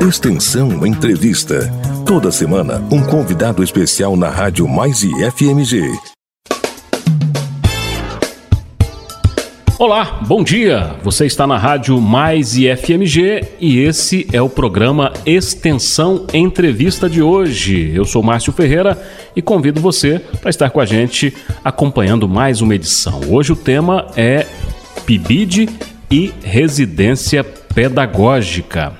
Extensão Entrevista. Toda semana, um convidado especial na Rádio Mais e FMG. Olá, bom dia. Você está na Rádio Mais e FMG e esse é o programa Extensão Entrevista de hoje. Eu sou Márcio Ferreira e convido você para estar com a gente acompanhando mais uma edição. Hoje o tema é PIBID e residência pedagógica.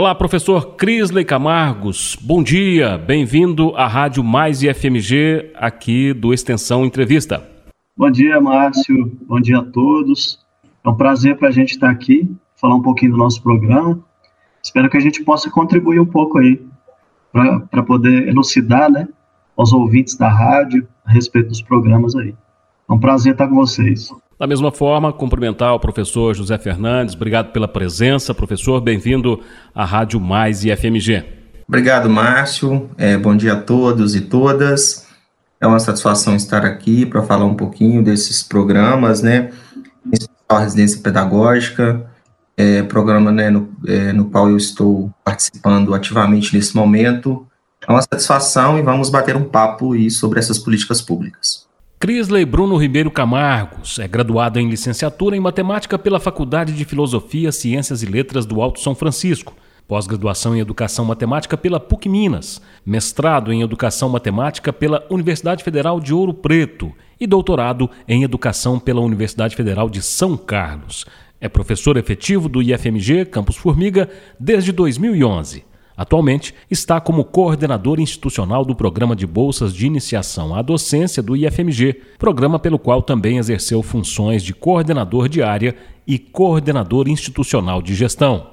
Olá, professor Crisley Camargos. Bom dia, bem-vindo à Rádio Mais IFMG, aqui do Extensão Entrevista. Bom dia, Márcio. Bom dia a todos. É um prazer para a gente estar aqui, falar um pouquinho do nosso programa. Espero que a gente possa contribuir um pouco aí para poder elucidar, né, aos ouvintes da rádio a respeito dos programas aí. É um prazer estar com vocês. Da mesma forma, cumprimentar o professor José Fernandes. Obrigado pela presença, professor. Bem-vindo à Rádio Mais e FMG. Obrigado, Márcio. É, bom dia a todos e todas. É uma satisfação estar aqui para falar um pouquinho desses programas, né? A residência pedagógica, é, programa né, no, é, no qual eu estou participando ativamente nesse momento. É uma satisfação e vamos bater um papo aí sobre essas políticas públicas. Crisley Bruno Ribeiro Camargos é graduado em licenciatura em matemática pela Faculdade de Filosofia, Ciências e Letras do Alto São Francisco, pós-graduação em Educação Matemática pela PUC Minas, mestrado em Educação Matemática pela Universidade Federal de Ouro Preto e doutorado em Educação pela Universidade Federal de São Carlos. É professor efetivo do IFMG Campus Formiga desde 2011. Atualmente, está como coordenador institucional do Programa de Bolsas de Iniciação à Docência do IFMG, programa pelo qual também exerceu funções de coordenador de área e coordenador institucional de gestão.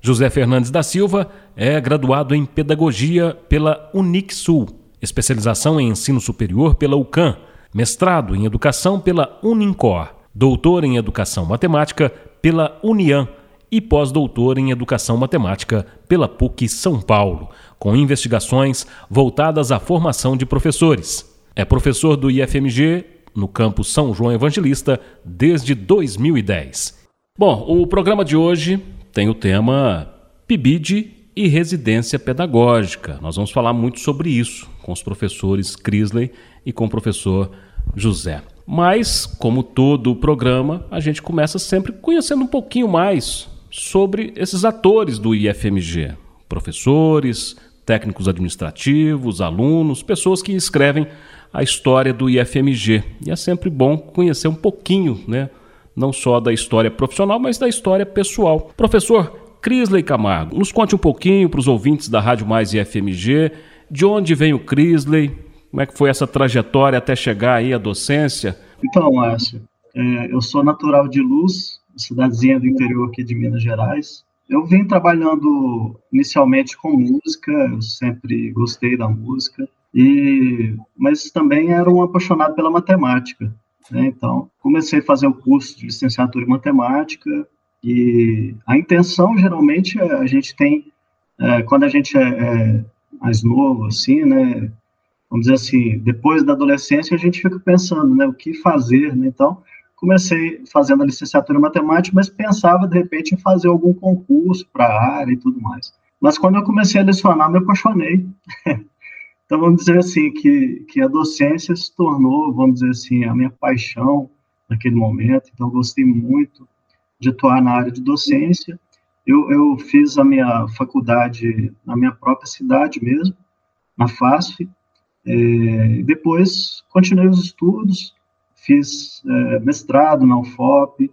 José Fernandes da Silva é graduado em Pedagogia pela Unixul, especialização em Ensino Superior pela UCAM, mestrado em Educação pela Unincor, doutor em Educação Matemática pela Unian e pós-doutor em Educação Matemática pela PUC São Paulo, com investigações voltadas à formação de professores. É professor do IFMG no campus São João Evangelista desde 2010. Bom, o programa de hoje tem o tema PIBID e residência pedagógica. Nós vamos falar muito sobre isso com os professores Crisley e com o professor José. Mas, como todo o programa, a gente começa sempre conhecendo um pouquinho mais sobre esses atores do IFMG, professores, técnicos administrativos, alunos, pessoas que escrevem a história do IFMG. E é sempre bom conhecer um pouquinho, né, não só da história profissional, mas da história pessoal. Professor Crisley Camargo, nos conte um pouquinho para os ouvintes da Rádio Mais IFMG, de onde vem o Crisley, como é que foi essa trajetória até chegar aí à docência? Então, Márcio, é, eu sou natural de Luz, cidadezinha do interior aqui de Minas Gerais. Eu vim trabalhando inicialmente com música, eu sempre gostei da música, e mas também era um apaixonado pela matemática. Né? Então, comecei a fazer o curso de licenciatura em matemática, e a intenção, geralmente, é, a gente tem, é, quando a gente é, é mais novo, assim, né, vamos dizer assim, depois da adolescência, a gente fica pensando, né, o que fazer, né? Então, comecei fazendo a licenciatura em matemática, mas pensava de repente em fazer algum concurso para a área e tudo mais. Mas quando eu comecei a lecionar, me apaixonei. então vamos dizer assim que que a docência se tornou, vamos dizer assim, a minha paixão naquele momento. Então gostei muito de atuar na área de docência. Eu, eu fiz a minha faculdade na minha própria cidade mesmo, na FASF. É, depois continuei os estudos, fiz é, mestrado na UFOP,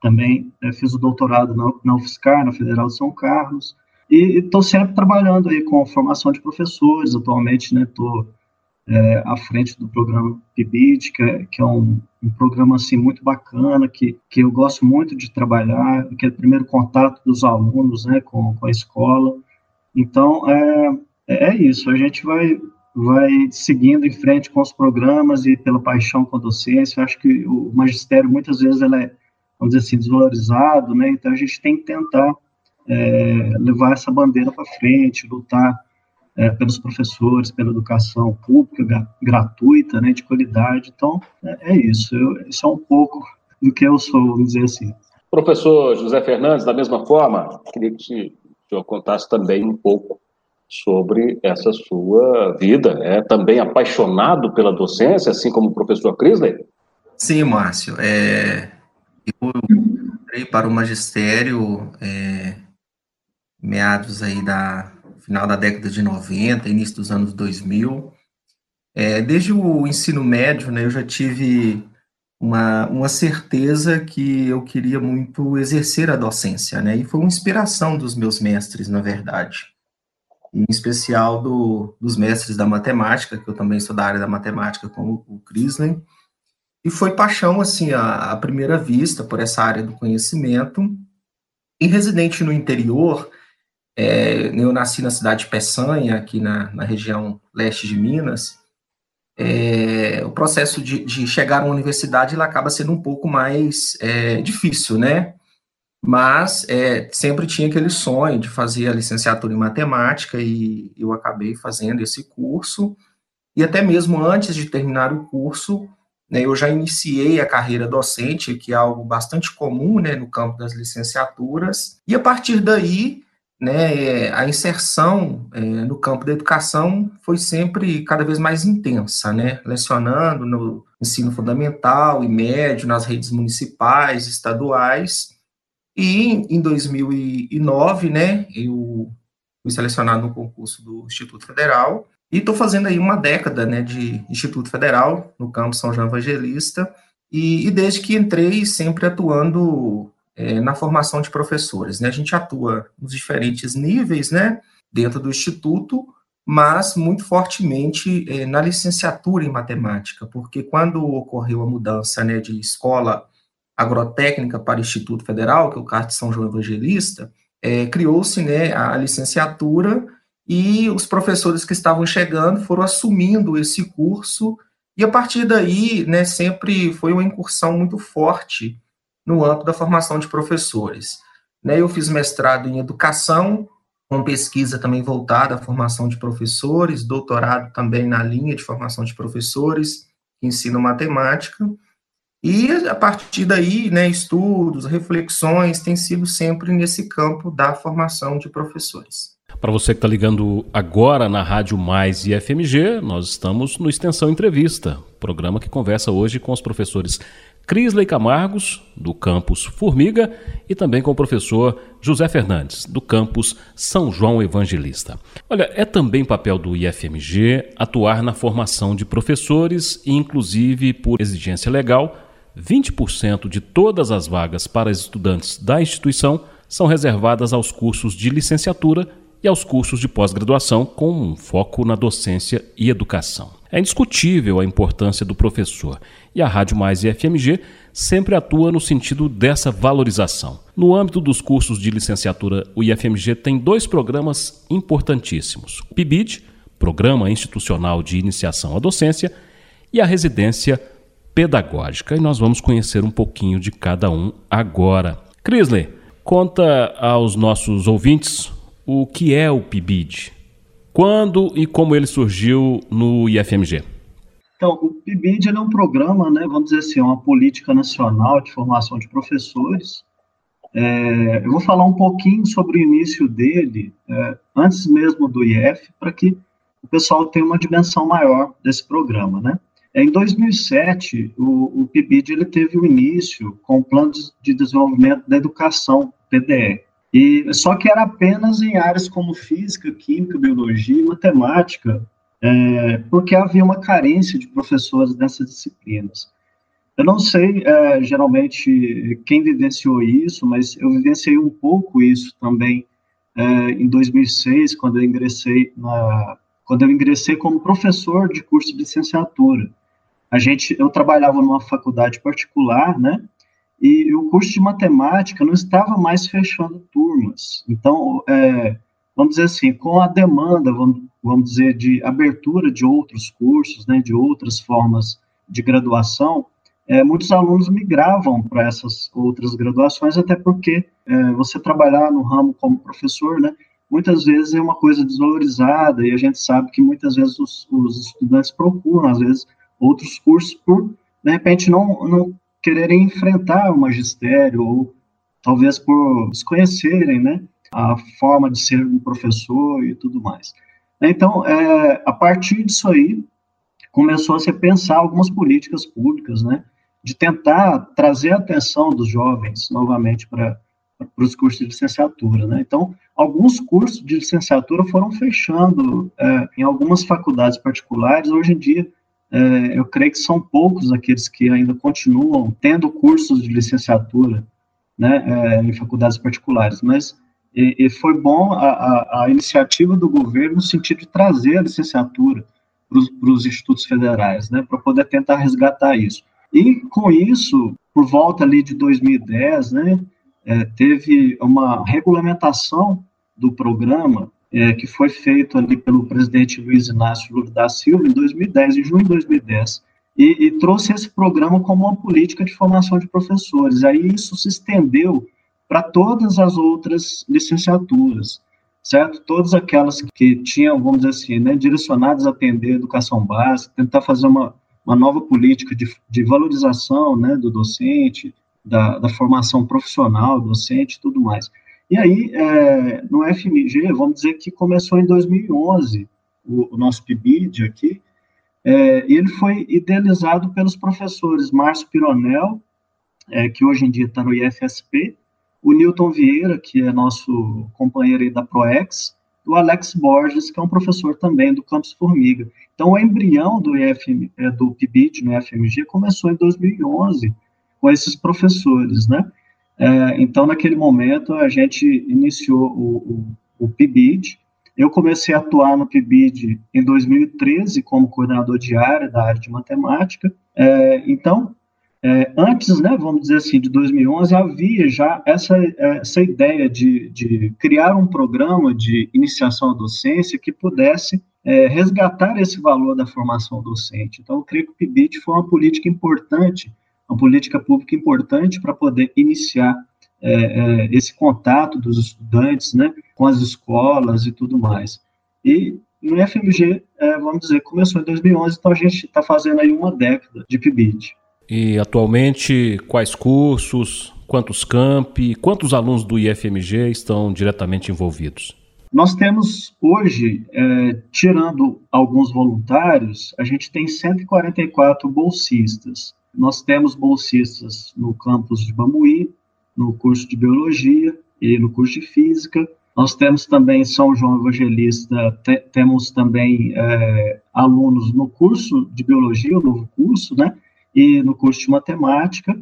também é, fiz o doutorado na, na UFSCar, na Federal de São Carlos, e estou sempre trabalhando aí com formação de professores, atualmente estou né, é, à frente do programa PIBID, que é, que é um, um, programa assim muito bacana, que, que eu gosto muito de trabalhar, que é o primeiro contato dos alunos né, com, com a escola. Então, é, é isso, a gente vai vai seguindo em frente com os programas e pela paixão com a docência. Eu acho que o magistério, muitas vezes, ele é, vamos dizer assim, desvalorizado, né? Então, a gente tem que tentar é, levar essa bandeira para frente, lutar é, pelos professores, pela educação pública, gratuita, né, de qualidade. Então, é, é isso. Eu, isso é um pouco do que eu sou, vamos dizer assim. Professor José Fernandes, da mesma forma, queria que o senhor contasse também um pouco sobre essa sua vida. É também apaixonado pela docência, assim como o professor Crisley? Sim, Márcio. É, eu entrei para o magistério é, meados aí da final da década de 90, início dos anos 2000. É, desde o ensino médio, né, eu já tive uma, uma certeza que eu queria muito exercer a docência, né, e foi uma inspiração dos meus mestres, na verdade, em especial do, dos mestres da matemática, que eu também sou da área da matemática, como o Crisley, e foi paixão, assim, à, primeira vista por essa área do conhecimento. E residente no interior, é, eu nasci na cidade de Peçanha, aqui na, na região leste de Minas. É, o processo de, de, chegar à universidade ele acaba sendo um pouco mais é, difícil, né? Mas é, sempre tinha aquele sonho de fazer a licenciatura em matemática e eu acabei fazendo esse curso. E até mesmo antes de terminar o curso, né, eu já iniciei a carreira docente, que é algo bastante comum né, no campo das licenciaturas, e a partir daí, né, a inserção é, no campo da educação foi sempre cada vez mais intensa, né, lecionando no ensino fundamental e médio, nas redes municipais, estaduais, e em 2009, né, eu fui selecionado no concurso do Instituto Federal, e estou fazendo aí uma década né, de Instituto Federal, no campo São João Evangelista, e, e desde que entrei, sempre atuando é, na formação de professores. Né? A gente atua nos diferentes níveis né, dentro do Instituto, mas muito fortemente é, na licenciatura em matemática, porque quando ocorreu a mudança né, de escola agrotécnica para Instituto Federal, que é o CART São João Evangelista, é, criou-se né, a licenciatura e os professores que estavam chegando foram assumindo esse curso, e a partir daí, né, sempre foi uma incursão muito forte no âmbito da formação de professores. Né, eu fiz mestrado em educação, com pesquisa também voltada à formação de professores, doutorado também na linha de formação de professores, que ensinam matemática, e a partir daí, né, estudos, reflexões, tem sido sempre nesse campo da formação de professores. Para você que está ligando agora na Rádio Mais e FMG, nós estamos no Extensão Entrevista, programa que conversa hoje com os professores Crisley Camargos, do campus Formiga, e também com o professor José Fernandes, do campus São João Evangelista. Olha, é também papel do IFMG atuar na formação de professores inclusive, por exigência legal, 20% de todas as vagas para estudantes da instituição são reservadas aos cursos de licenciatura e aos cursos de pós-graduação com um foco na docência e educação. É indiscutível a importância do professor e a Rádio Mais e FMG sempre atua no sentido dessa valorização. No âmbito dos cursos de licenciatura, o IFMG tem dois programas importantíssimos: o PIBID, Programa Institucional de Iniciação à Docência, e a Residência Pedagógica. E nós vamos conhecer um pouquinho de cada um agora. Crisley, conta aos nossos ouvintes o que é o PIBID, quando e como ele surgiu no IFMG. Então, o PIBID é um programa, né, vamos dizer assim, uma política nacional de formação de professores. É, eu vou falar um pouquinho sobre o início dele, é, antes mesmo do IF, para que o pessoal tenha uma dimensão maior desse programa, né? É, em 2007, o, o PIBID ele teve o início com o Plano de Desenvolvimento da Educação, PDE. E só que era apenas em áreas como física, química, biologia e matemática, é, porque havia uma carência de professores nessas disciplinas. Eu não sei, é, geralmente, quem vivenciou isso, mas eu vivenciei um pouco isso também é, em 2006, quando eu ingressei na, quando eu ingressei como professor de curso de licenciatura. A gente, eu trabalhava numa faculdade particular, né? e o curso de matemática não estava mais fechando turmas. Então, é, vamos dizer assim, com a demanda, vamos, vamos dizer, de abertura de outros cursos, né, de outras formas de graduação, é, muitos alunos migravam para essas outras graduações, até porque é, você trabalhar no ramo como professor, né, muitas vezes é uma coisa desvalorizada e a gente sabe que muitas vezes os, os estudantes procuram, às vezes, outros cursos por, de repente, não, não quererem enfrentar o magistério ou talvez por desconhecerem, né, a forma de ser um professor e tudo mais. Então, é, a partir disso aí, começou a se pensar algumas políticas públicas, né, de tentar trazer a atenção dos jovens novamente para para os cursos de licenciatura, né? Então, alguns cursos de licenciatura foram fechando é, em algumas faculdades particulares. Hoje em dia, é, eu creio que são poucos aqueles que ainda continuam tendo cursos de licenciatura, né, é, em faculdades particulares. Mas e, e foi bom a, a, a, iniciativa do governo no sentido de trazer a licenciatura para os institutos federais, né, para poder tentar resgatar isso. E com isso, por volta ali de 2010, né, é, teve uma regulamentação do programa é, que foi feito ali pelo presidente Luiz Inácio Lula da Silva em 2010, em junho de 2010, e, e, trouxe esse programa como uma política de formação de professores. Aí isso se estendeu para todas as outras licenciaturas, certo? Todas aquelas que tinham, vamos dizer assim, né, direcionadas a atender a educação básica, tentar fazer uma, uma nova política de, de valorização né, do docente, da, da formação profissional, docente e tudo mais. E aí, é, no FMG, vamos dizer que começou em 2011, o, o nosso PIBID aqui, é, ele foi idealizado pelos professores Márcio Pironel, é, que hoje em dia está no IFSP, o Newton Vieira, que é nosso companheiro aí da ProEx, o Alex Borges, que é um professor também do Campus Formiga. Então, o embrião do, IFM, é, do PIBID no FMG começou em 2011, com esses professores, né? É, então, naquele momento, a gente iniciou o, o, o PIBID. Eu comecei a atuar no PIBID em 2013 como coordenador de área da área de matemática. É, então, é, antes, né, vamos dizer assim, de 2011, havia já essa, essa ideia de, de criar um programa de iniciação à docência que pudesse é, resgatar esse valor da formação docente. Então, eu creio que o PIBID foi uma política importante uma política pública importante para poder iniciar é, é, esse contato dos estudantes, né, com as escolas e tudo mais. E no FMG, é, vamos dizer, começou em 2011, então a gente está fazendo aí uma década de PIBID. E atualmente, quais cursos, quantos campi, quantos alunos do IFMG estão diretamente envolvidos? Nós temos hoje, é, tirando alguns voluntários, a gente tem 144 bolsistas. Nós temos bolsistas no campus de Bamuí, no curso de Biologia e no curso de Física. Nós temos também São João Evangelista, te, temos também é, alunos no curso de Biologia, o novo curso, né? E no curso de Matemática.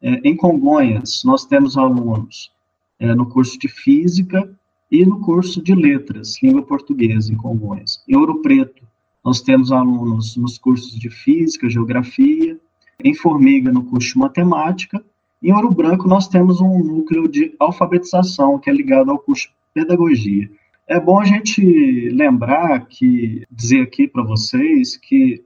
É, em Congonhas, nós temos alunos é, no curso de Física e no curso de Letras, Língua Portuguesa, em Congonhas. Em Ouro Preto, nós temos alunos nos cursos de Física, Geografia, em Formiga, no curso de Matemática. Em Ouro Branco, nós temos um núcleo de alfabetização, que é ligado ao curso de Pedagogia. É bom a gente lembrar que, dizer aqui para vocês que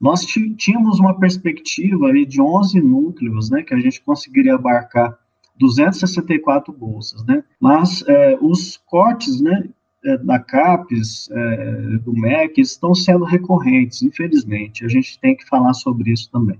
nós tínhamos uma perspectiva aí de 11 núcleos, né, que a gente conseguiria abarcar 264 bolsas, né, mas é, os cortes, né, é, da CAPES, é, do MEC, estão sendo recorrentes, infelizmente, a gente tem que falar sobre isso também.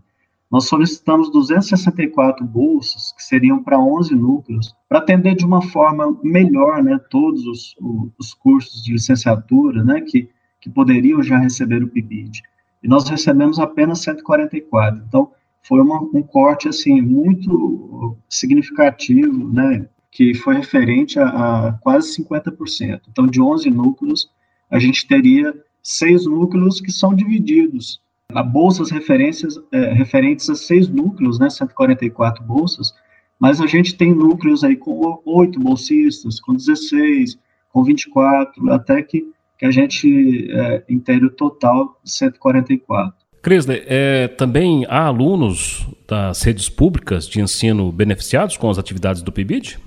Nós solicitamos 264 bolsas, que seriam para 11 núcleos, para atender de uma forma melhor né, todos os, os cursos de licenciatura né, que, que poderiam já receber o PIBID. E nós recebemos apenas 144. Então, foi uma, um corte assim muito significativo, né, que foi referente a, a quase 50%. Então, de 11 núcleos, a gente teria seis núcleos que são divididos bolsas referências, é, referentes a seis núcleos, né, 144 bolsas, mas a gente tem núcleos aí com oito bolsistas, com 16, com 24, até que, que a gente é, inteira o total de 144. Crisler, é, também há alunos das redes públicas de ensino beneficiados com as atividades do PIBID?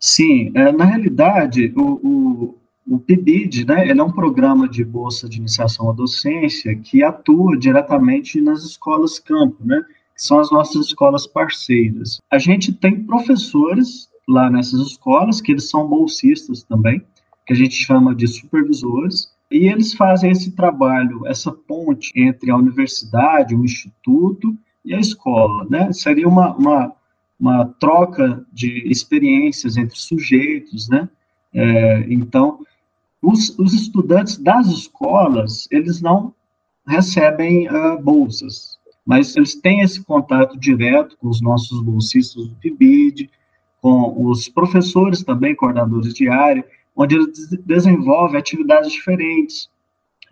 Sim, é, na realidade, o, o, o PIBID, né, ele é um programa de bolsa de iniciação à docência que atua diretamente nas escolas campo, né, que são as nossas escolas parceiras. A gente tem professores lá nessas escolas, que eles são bolsistas também, que a gente chama de supervisores, e eles fazem esse trabalho, essa ponte entre a universidade, o instituto e a escola, né? Seria uma, uma, uma troca de experiências entre sujeitos, né? É, então, os, os, estudantes das escolas, eles não recebem uh, bolsas, mas eles têm esse contato direto com os nossos bolsistas do PIBID, com os professores também, coordenadores de área, onde eles desenvolvem atividades diferentes,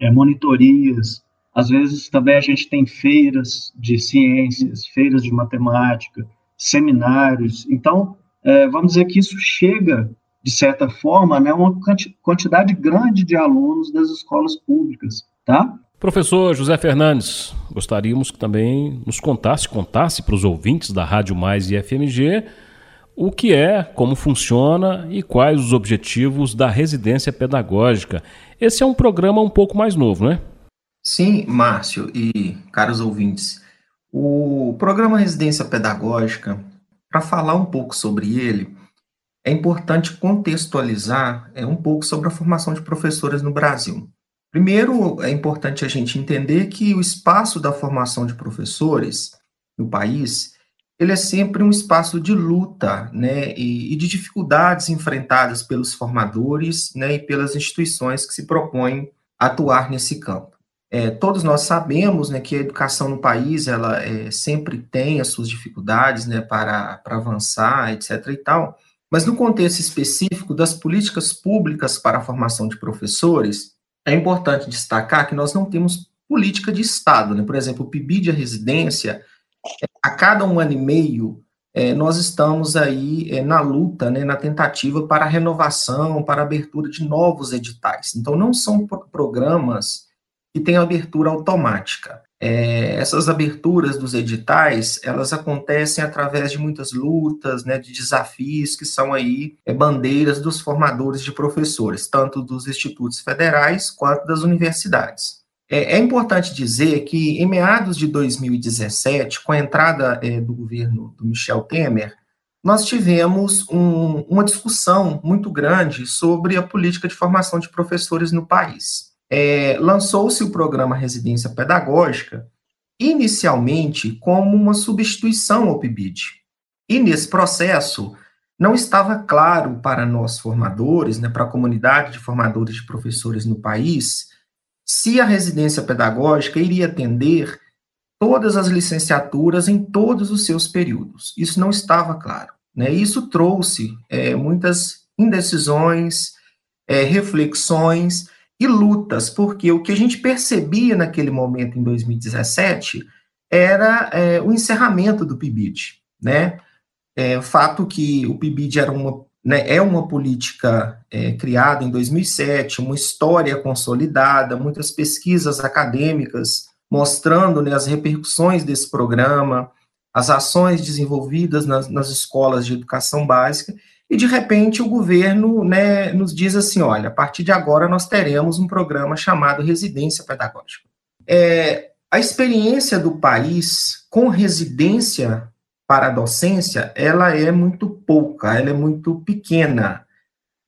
é, monitorias, às vezes também a gente tem feiras de ciências, feiras de matemática, seminários. Então, é, vamos dizer que isso chega, de certa forma, né, uma quantidade grande de alunos das escolas públicas, tá? Professor José Fernandes, gostaríamos que também nos contasse, contasse para os ouvintes da Rádio Mais e FMG o que é, como funciona e quais os objetivos da residência pedagógica. Esse é um programa um pouco mais novo, né? Sim, Márcio e caros ouvintes. O programa Residência Pedagógica, para falar um pouco sobre ele, é importante contextualizar é, um pouco sobre a formação de professores no Brasil. Primeiro, é importante a gente entender que o espaço da formação de professores no país ele é sempre um espaço de luta, né, e, e, de dificuldades enfrentadas pelos formadores, né, e pelas instituições que se propõem atuar nesse campo. É, todos nós sabemos, né, que a educação no país, ela é, sempre tem as suas dificuldades, né, para, para avançar, etc. e tal, mas no contexto específico das políticas públicas para a formação de professores, é importante destacar que nós não temos política de Estado, né, por exemplo, o PIB de residência, a cada um ano e meio, é, nós estamos aí é, na luta, né, na tentativa para a renovação, para a abertura de novos editais. Então, não são programas que têm abertura automática. É, essas aberturas dos editais, elas acontecem através de muitas lutas, né, de desafios que são aí é, bandeiras dos formadores de professores, tanto dos institutos federais quanto das universidades. É, é, importante dizer que, em meados de 2017, com a entrada é, do governo do Michel Temer, nós tivemos um, uma discussão muito grande sobre a política de formação de professores no país. É, Lançou-se o programa Residência Pedagógica, inicialmente como uma substituição ao PIBID. E nesse processo, não estava claro para nós formadores, né, para a comunidade de formadores de professores no país, se a residência pedagógica iria atender todas as licenciaturas em todos os seus períodos. Isso não estava claro. Né? Isso trouxe é, muitas indecisões, é, reflexões e lutas, porque o que a gente percebia naquele momento, em 2017, era é, o encerramento do PIBID. Né? É, o fato que o PIBID era uma né, é uma política é, criada em 2007, uma história consolidada, muitas pesquisas acadêmicas mostrando né, as repercussões desse programa, as ações desenvolvidas nas, nas, escolas de educação básica, e de repente o governo né, nos diz assim: olha, a partir de agora nós teremos um programa chamado Residência Pedagógica. É, a experiência do país com residência para a docência, ela é muito pouca, ela é muito pequena.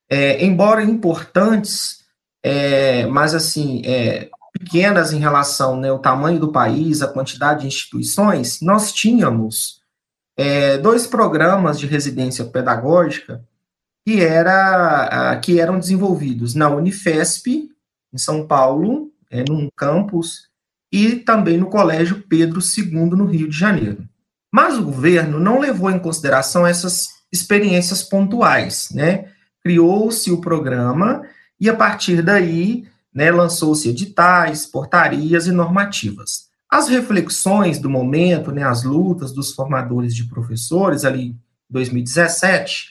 É, embora importantes, é, mas assim, é, pequenas em relação né, ao tamanho do país, a quantidade de instituições, nós tínhamos é, dois programas de residência pedagógica que, era, que eram desenvolvidos na Unifesp, em São Paulo, é, num campus, e também no Colégio Pedro II, no Rio de Janeiro. Mas o governo não levou em consideração essas experiências pontuais, né? Criou-se o programa e a partir daí, né, lançou-se editais, portarias e normativas. As reflexões do momento, né, as lutas dos formadores de professores ali em 2017,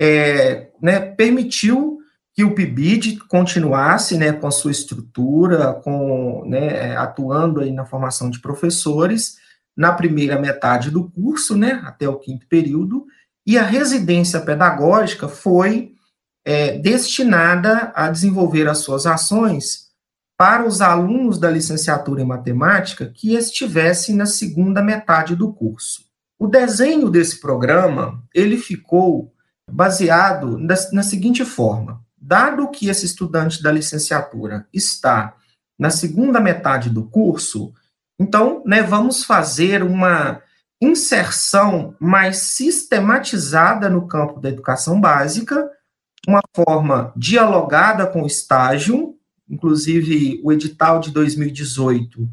é, né, permitiu que o PIBID continuasse né, com a sua estrutura, com, né, atuando aí na formação de professores, na primeira metade do curso, né, até o quinto período, e a residência pedagógica foi é, destinada a desenvolver as suas ações para os alunos da licenciatura em matemática que estivessem na segunda metade do curso. O desenho desse programa, ele ficou baseado na, na seguinte forma, dado que esse estudante da licenciatura está na segunda metade do curso, então, né, vamos fazer uma inserção mais sistematizada no campo da educação básica, uma forma dialogada com o estágio, inclusive o edital de 2018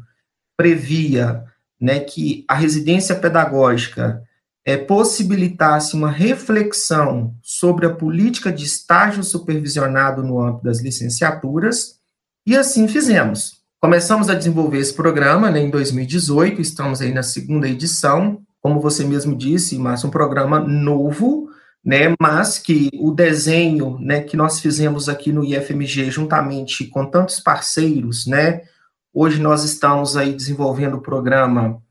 previa né, que a residência pedagógica é, possibilitasse uma reflexão sobre a política de estágio supervisionado no âmbito das licenciaturas, e assim fizemos. Começamos a desenvolver esse programa né, em 2018, estamos aí na segunda edição, como você mesmo disse, mas um programa novo, né, mas que o desenho né, que nós fizemos aqui no IFMG, juntamente com tantos parceiros, né, hoje nós estamos aí desenvolvendo o programa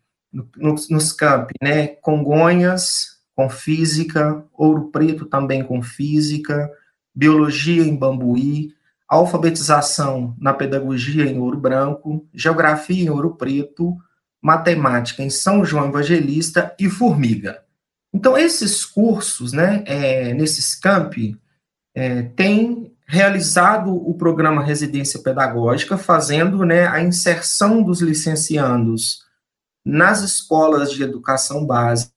nos, nos campi, né, Congonhas, com física, Ouro Preto também com física, biologia em Bambuí, alfabetização na pedagogia em Ouro Branco, geografia em Ouro Preto, matemática em São João Evangelista e Formiga. Então, esses cursos, né, é, nesses campi, é, têm realizado o programa Residência Pedagógica, fazendo né, a inserção dos licenciandos nas escolas de educação básica,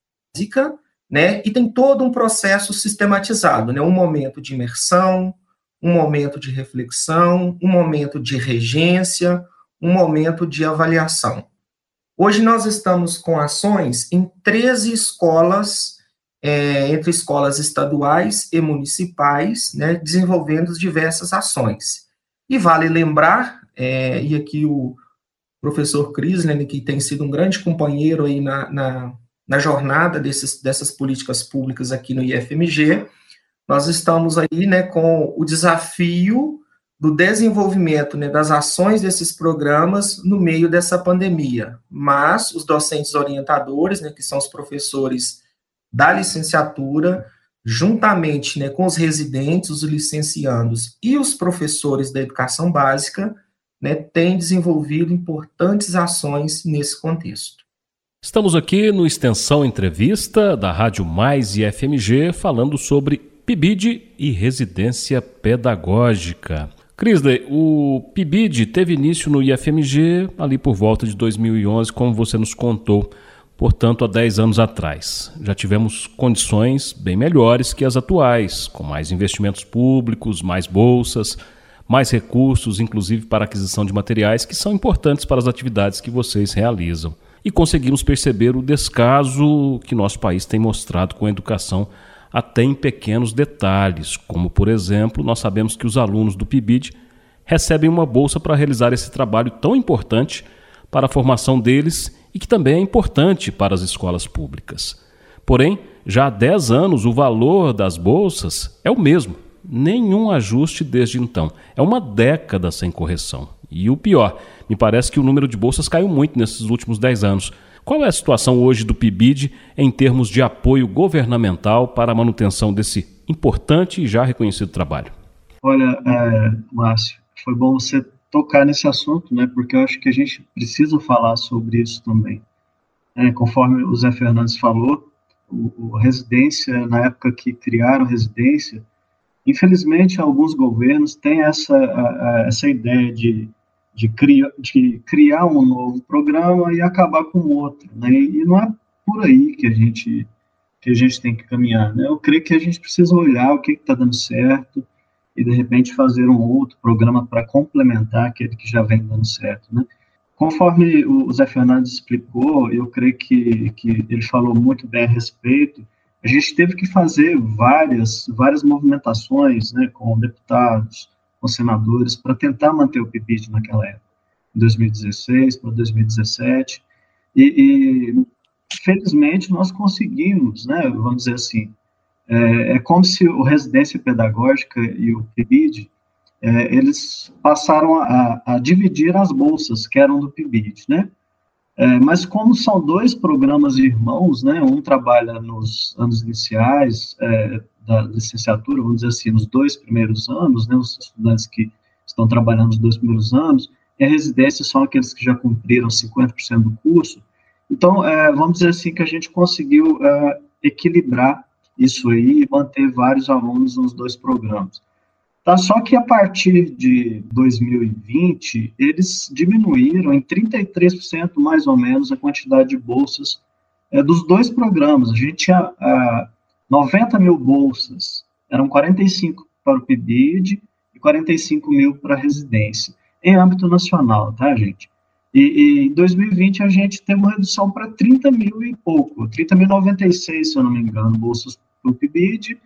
né, e tem todo um processo sistematizado, né, um momento de imersão, um momento de reflexão, um momento de regência, um momento de avaliação. Hoje nós estamos com ações em 13 escolas, é, entre escolas estaduais e municipais, né, desenvolvendo diversas ações. E vale lembrar, é, e aqui o, professor Crislen, que tem sido um grande companheiro aí na, na, na jornada desses, dessas políticas públicas aqui no IFMG, nós estamos aí, né, com o desafio do desenvolvimento né, das ações desses programas no meio dessa pandemia. Mas os docentes orientadores, né, que são os professores da licenciatura, juntamente né, com os residentes, os licenciandos e os professores da educação básica, né, tem desenvolvido importantes ações nesse contexto. Estamos aqui no Extensão Entrevista da Rádio Mais e FMG falando sobre PIBID e residência pedagógica. Crisley, o PIBID teve início no IFMG ali por volta de 2011, como você nos contou, portanto, há 10 anos atrás. Já tivemos condições bem melhores que as atuais, com mais investimentos públicos, mais bolsas, mais recursos, inclusive para aquisição de materiais que são importantes para as atividades que vocês realizam. E conseguimos perceber o descaso que nosso país tem mostrado com a educação, até em pequenos detalhes, como, por exemplo, nós sabemos que os alunos do PIBID recebem uma bolsa para realizar esse trabalho tão importante para a formação deles e que também é importante para as escolas públicas. Porém, já há 10 anos o valor das bolsas é o mesmo, nenhum ajuste desde então. É uma década sem correção. E o pior, me parece que o número de bolsas caiu muito nesses últimos 10 anos. Qual é a situação hoje do PIBID em termos de apoio governamental para a manutenção desse importante e já reconhecido trabalho? Olha, é, Márcio, foi bom você tocar nesse assunto, né? Porque eu acho que a gente precisa falar sobre isso também. É, conforme o Zé Fernandes falou, o, o residência, na época que criaram residência, Infelizmente, alguns governos têm essa, essa ideia de, de, criar, de criar um novo programa e acabar com outro, né? E não é por aí que a gente que a gente tem que caminhar, né? Eu creio que a gente precisa olhar o que está dando certo e de repente fazer um outro programa para complementar aquele que já vem dando certo, né? Conforme o Zé Fernandes explicou, eu creio que, que ele falou muito bem a respeito a gente teve que fazer várias, várias movimentações né, com deputados, com senadores, para tentar manter o PIBID naquela época, em 2016 para 2017, e, e, felizmente nós conseguimos, né, vamos dizer assim, é, é como se o residência pedagógica e o PIBID, é, eles passaram a, a, dividir as bolsas que eram do PIBID, né, é, mas como são dois programas irmãos, né, um trabalha nos anos iniciais é, da licenciatura, vamos dizer assim, nos dois primeiros anos, né, os estudantes que estão trabalhando nos dois primeiros anos, e a residência são aqueles que já cumpriram 50% do curso. Então, é, vamos dizer assim que a gente conseguiu é, equilibrar isso aí e manter vários alunos nos dois programas. Tá? Só que a partir de 2020, eles diminuíram em 33% mais ou menos a quantidade de bolsas é, dos dois programas. A gente tinha é, 90 mil bolsas, eram 45 para o PIBID e 45 mil para a residência, em âmbito nacional, tá, gente? E, e em 2020 a gente teve uma redução para 30 mil e pouco, 30.096, se eu não me engano, bolsas para o PIBID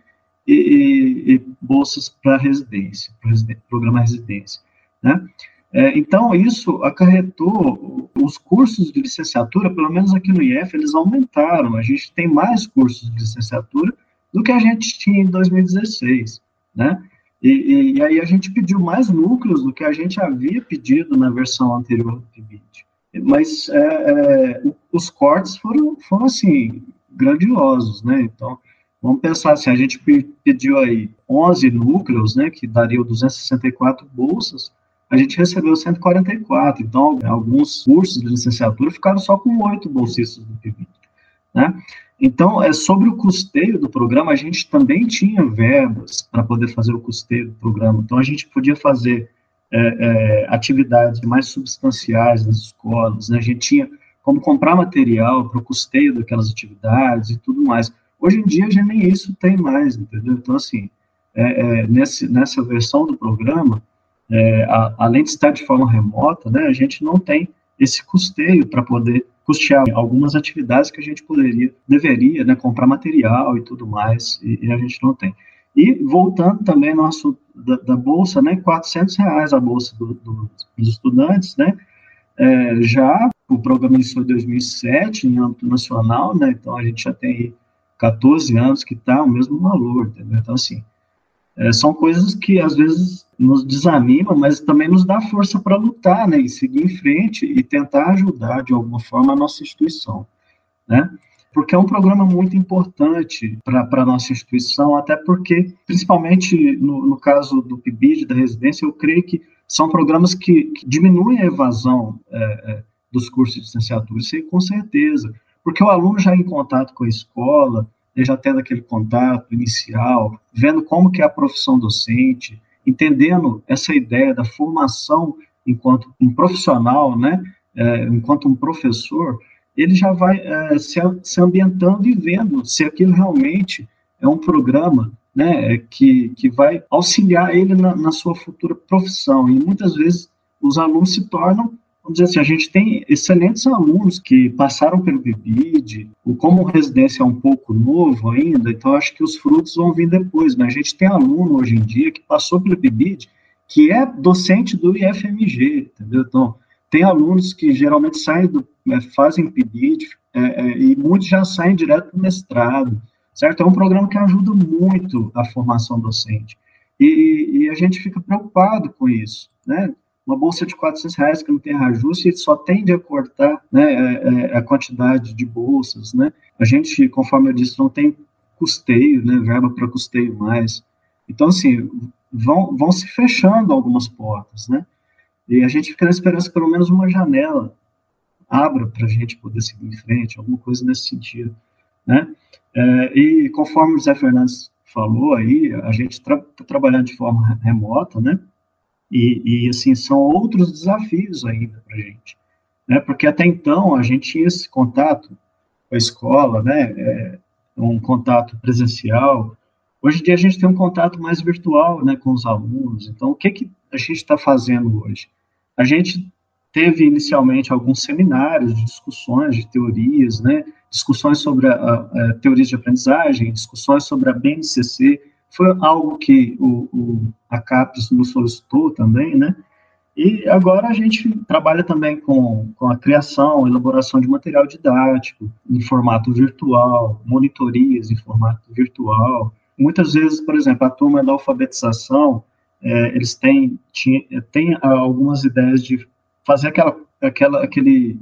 e, e, e bolsas para residência, para programa residência, né? É, então, isso acarretou os cursos de licenciatura, pelo menos aqui no IF, eles aumentaram. A gente tem mais cursos de licenciatura do que a gente tinha em 2016, né? E, e, e aí a gente pediu mais núcleos do que a gente havia pedido na versão anterior do PIBID. Mas é, é, os cortes foram, foram, assim, grandiosos, né? Então, vamos pensar assim, a gente pediu aí 11 núcleos, né, que dariam 264 bolsas, a gente recebeu 144. Então, alguns cursos de licenciatura ficaram só com oito bolsistas do PIB. Né? Então, é, sobre o custeio do programa, a gente também tinha verbas para poder fazer o custeio do programa. Então, a gente podia fazer é, é, atividades mais substanciais nas escolas, né? a gente tinha como comprar material para o custeio daquelas atividades e tudo mais. Hoje em dia, já nem isso tem mais, entendeu? Então, assim, é, é nesse, nessa versão do programa, é, a, além de estar de forma remota, né, a gente não tem esse custeio para poder custear algumas atividades que a gente poderia, deveria, né, comprar material e tudo mais, e, e a gente não tem. E voltando também nosso da, da bolsa, né, 400 reais a bolsa do, do, dos estudantes, né, é, já o programa iniciou em 2007 em âmbito nacional, né, então a gente já tem 14 anos que está o mesmo valor, entendeu? Então assim, é, são coisas que às vezes nos desanimam, mas também nos dá força para lutar, né, e seguir em frente e tentar ajudar de alguma forma a nossa instituição, né? Porque é um programa muito importante para a nossa instituição, até porque, principalmente no, no caso do PIBID, da residência, eu creio que são programas que, que diminuem a evasão é, é, dos cursos de licenciatura, isso aí com certeza, porque o aluno já em contato com a escola, já tendo aquele contato inicial, vendo como que é a profissão docente, entendendo essa ideia da formação enquanto um profissional, né, é, enquanto um professor, ele já vai é, se, se ambientando e vendo se aquilo realmente é um programa né, que, que vai auxiliar ele na, na sua futura profissão. E muitas vezes os alunos se tornam vamos dizer assim, a gente tem excelentes alunos que passaram pelo BIBID, como residência é um pouco novo ainda, então acho que os frutos vão vir depois, mas a gente tem aluno hoje em dia que passou pelo BIBID, que é docente do IFMG, entendeu? Então, tem alunos que geralmente saem do, é, fazem PIBID, é, é, e muitos já saem direto para o mestrado, certo? É um programa que ajuda muito a formação docente. E, e, a gente fica preocupado com isso, né? Uma bolsa de 400 reais que não tem reajuste, só tende a cortar né, é, é, a quantidade de bolsas, né? A gente, conforme eu disse, não tem custeio, né, verba para custeio mais. Então, assim, vão, vão se fechando algumas portas, né? E a gente fica na esperança que pelo menos uma janela abra para a gente poder seguir em frente, alguma coisa nesse sentido, né? É, e conforme o Zé Fernandes falou aí, a gente está tra trabalhando de forma remota, né? E, e assim, são outros desafios ainda para a gente. Né? Porque até então a gente tinha esse contato com a escola, né? É, um contato presencial. Hoje em dia a gente tem um contato mais virtual né, com os alunos. Então, o que, que a gente está fazendo hoje? A gente teve inicialmente alguns seminários de discussões de teorias, né, discussões sobre a, a, a teorias de aprendizagem, discussões sobre a BNCC, foi algo que o, o, a CAPES nos solicitou também, né? E agora a gente trabalha também com, com a criação, elaboração de material didático em formato virtual, monitorias em formato virtual. Muitas vezes, por exemplo, a turma da alfabetização, é, eles têm, têm algumas ideias de fazer aquela, aquela, aquele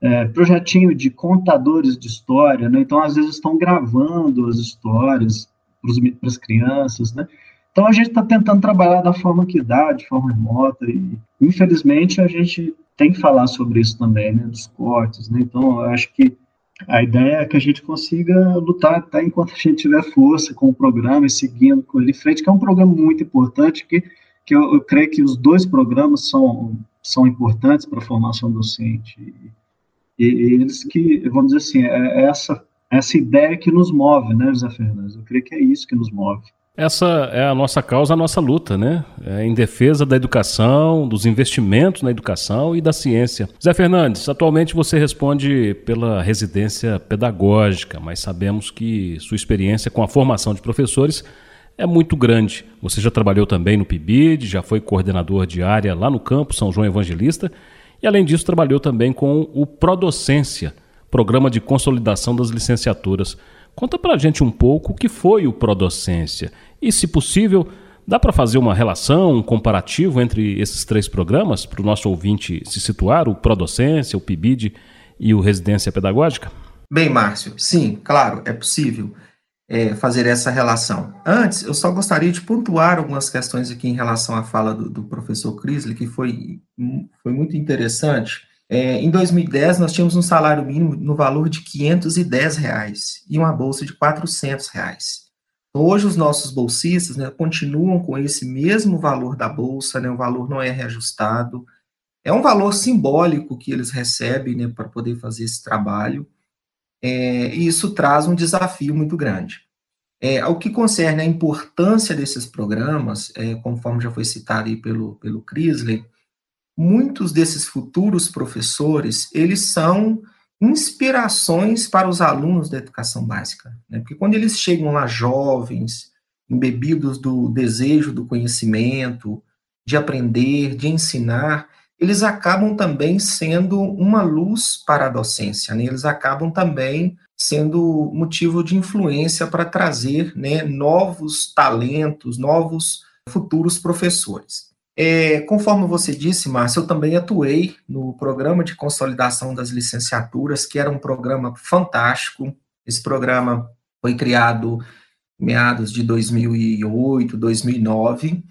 é, projetinho de contadores de história, né? Então, às vezes, estão gravando as histórias para as crianças, né? Então a gente está tentando trabalhar da forma que dá, de forma remota, e infelizmente a gente tem que falar sobre isso também, né, dos cortes, né? Então eu acho que A ideia é que a gente consiga lutar até enquanto a gente tiver força com o programa e seguindo com ele em frente, que é um programa muito importante, que, que eu, eu creio que os dois programas são, são importantes para a formação docente. E, e, eles que, vamos dizer assim, é, é essa, essa ideia que nos move, né, José Fernandes? Eu creio que é isso que nos move. Essa é a nossa causa, a nossa luta, né? É em defesa da educação, dos investimentos na educação e da ciência. Zé Fernandes, atualmente você responde pela residência pedagógica, mas sabemos que sua experiência com a formação de professores é muito grande. Você já trabalhou também no PIBID, já foi coordenador de área lá no campo São João Evangelista e, além disso, trabalhou também com o Prodocência, Programa de Consolidação das Licenciaturas. Conta para a gente um pouco o que foi o Prodocência e, se possível, dá para fazer uma relação, um comparativo entre esses três programas para o nosso ouvinte se situar, o Prodocência, o PIBID e o Residência Pedagógica? Bem, Márcio, sim, claro, é possível é, fazer essa relação. Antes, eu só gostaria de pontuar algumas questões aqui em relação à fala do, do professor Crisley, que foi, foi muito interessante. É, em 2010, nós tínhamos um salário mínimo no valor de 510 reais e uma bolsa de 400 reais. Hoje, os nossos bolsistas né, continuam com esse mesmo valor da bolsa, né, o valor não é reajustado. É um valor simbólico que eles recebem né, para poder fazer esse trabalho, é, e isso traz um desafio muito grande. É, ao que concerne a importância desses programas, é, conforme já foi citado aí pelo, pelo Crisley, muitos desses futuros professores, eles são inspirações para os alunos da educação básica, né? porque quando eles chegam lá jovens, embebidos do desejo do conhecimento, de aprender, de ensinar, eles acabam também sendo uma luz para a docência, né? eles acabam também sendo motivo de influência para trazer né, novos talentos, novos futuros professores. É, conforme você disse, Márcio, eu também atuei no programa de consolidação das licenciaturas, que era um programa fantástico. Esse programa foi criado em meados de 2008, 2009.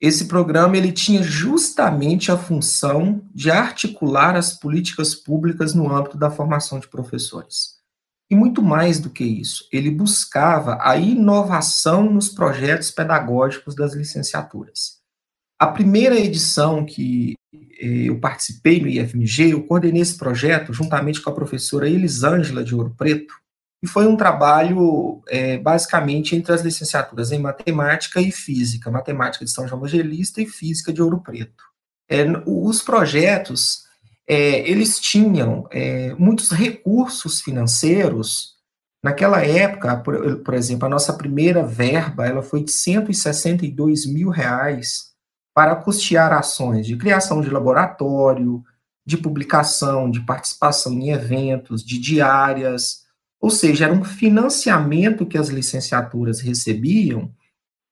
Esse programa ele tinha justamente a função de articular as políticas públicas no âmbito da formação de professores. E muito mais do que isso, ele buscava a inovação nos projetos pedagógicos das licenciaturas. A primeira edição que eh, eu participei no IFMG, eu coordenei esse projeto juntamente com a professora Elisângela de Ouro Preto, e foi um trabalho é, basicamente entre as licenciaturas em matemática e física, matemática de São João Evangelista e física de Ouro Preto. É, os projetos, é, eles tinham é, muitos recursos financeiros, naquela época, por, por, exemplo, a nossa primeira verba, ela foi de 162 mil reais, para custear ações de criação de laboratório, de publicação, de participação em eventos, de diárias, ou seja, era um financiamento que as licenciaturas recebiam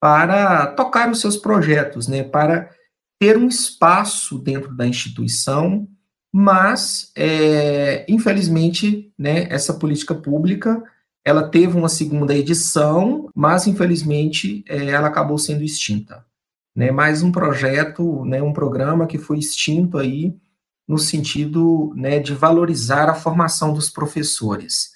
para tocar os seus projetos, né, para ter um espaço dentro da instituição, mas, é, infelizmente, né, essa política pública, ela teve uma segunda edição, mas, infelizmente, é, ela acabou sendo extinta né, mais um projeto, né, um programa que foi extinto aí no sentido né, de valorizar a formação dos professores.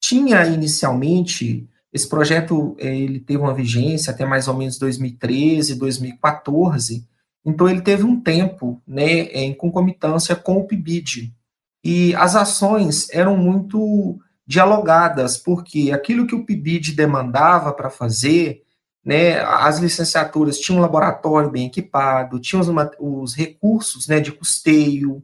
Tinha inicialmente esse projeto, eh, ele teve uma vigência até mais ou menos 2013, 2014. Então ele teve um tempo, né, em concomitância com o PIBID. E as ações eram muito dialogadas, porque aquilo que o PIBID demandava para fazer, né, as licenciaturas tinham um laboratório bem equipado, tinham os, os recursos né, de custeio,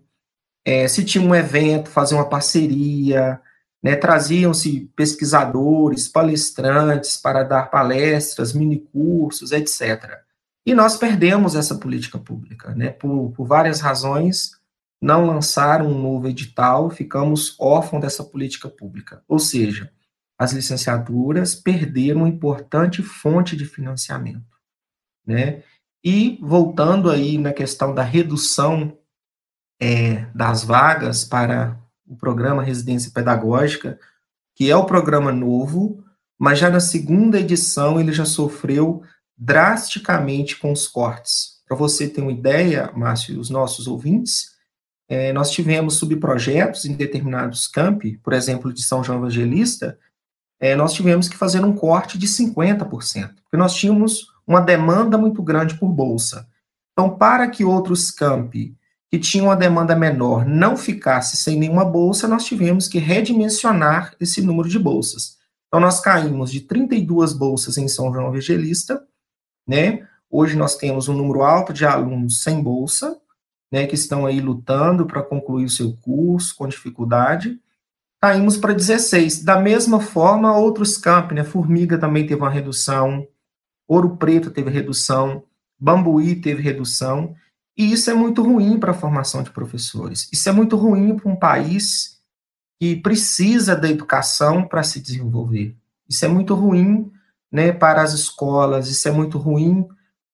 é, se tinha um evento, fazer uma parceria, né, traziam-se pesquisadores, palestrantes para dar palestras, minicursos, etc. E nós perdemos essa política pública, né, por, por várias razões, não lançaram um novo edital, ficamos órfãos dessa política pública. Ou seja, as licenciaturas perderam importante fonte de financiamento, né? E voltando aí na questão da redução é, das vagas para o programa Residência Pedagógica, que é o programa novo, mas já na segunda edição ele já sofreu drasticamente com os cortes. Para você ter uma ideia, Márcio e os nossos ouvintes, é, nós tivemos subprojetos em determinados campi, por exemplo, de São João Evangelista, é, nós tivemos que fazer um corte de 50%, porque nós tínhamos uma demanda muito grande por bolsa. Então, para que outros campi que tinham uma demanda menor não ficasse sem nenhuma bolsa, nós tivemos que redimensionar esse número de bolsas. Então, nós caímos de 32 bolsas em São João Evangelista, né? Hoje nós temos um número alto de alunos sem bolsa, né, que estão aí lutando para concluir o seu curso com dificuldade. Caímos para 16. Da mesma forma, outros campos, né? Formiga também teve uma redução, Ouro Preto teve redução, Bambuí teve redução. E isso é muito ruim para a formação de professores. Isso é muito ruim para um país que precisa da educação para se desenvolver. Isso é muito ruim né, para as escolas, isso é muito ruim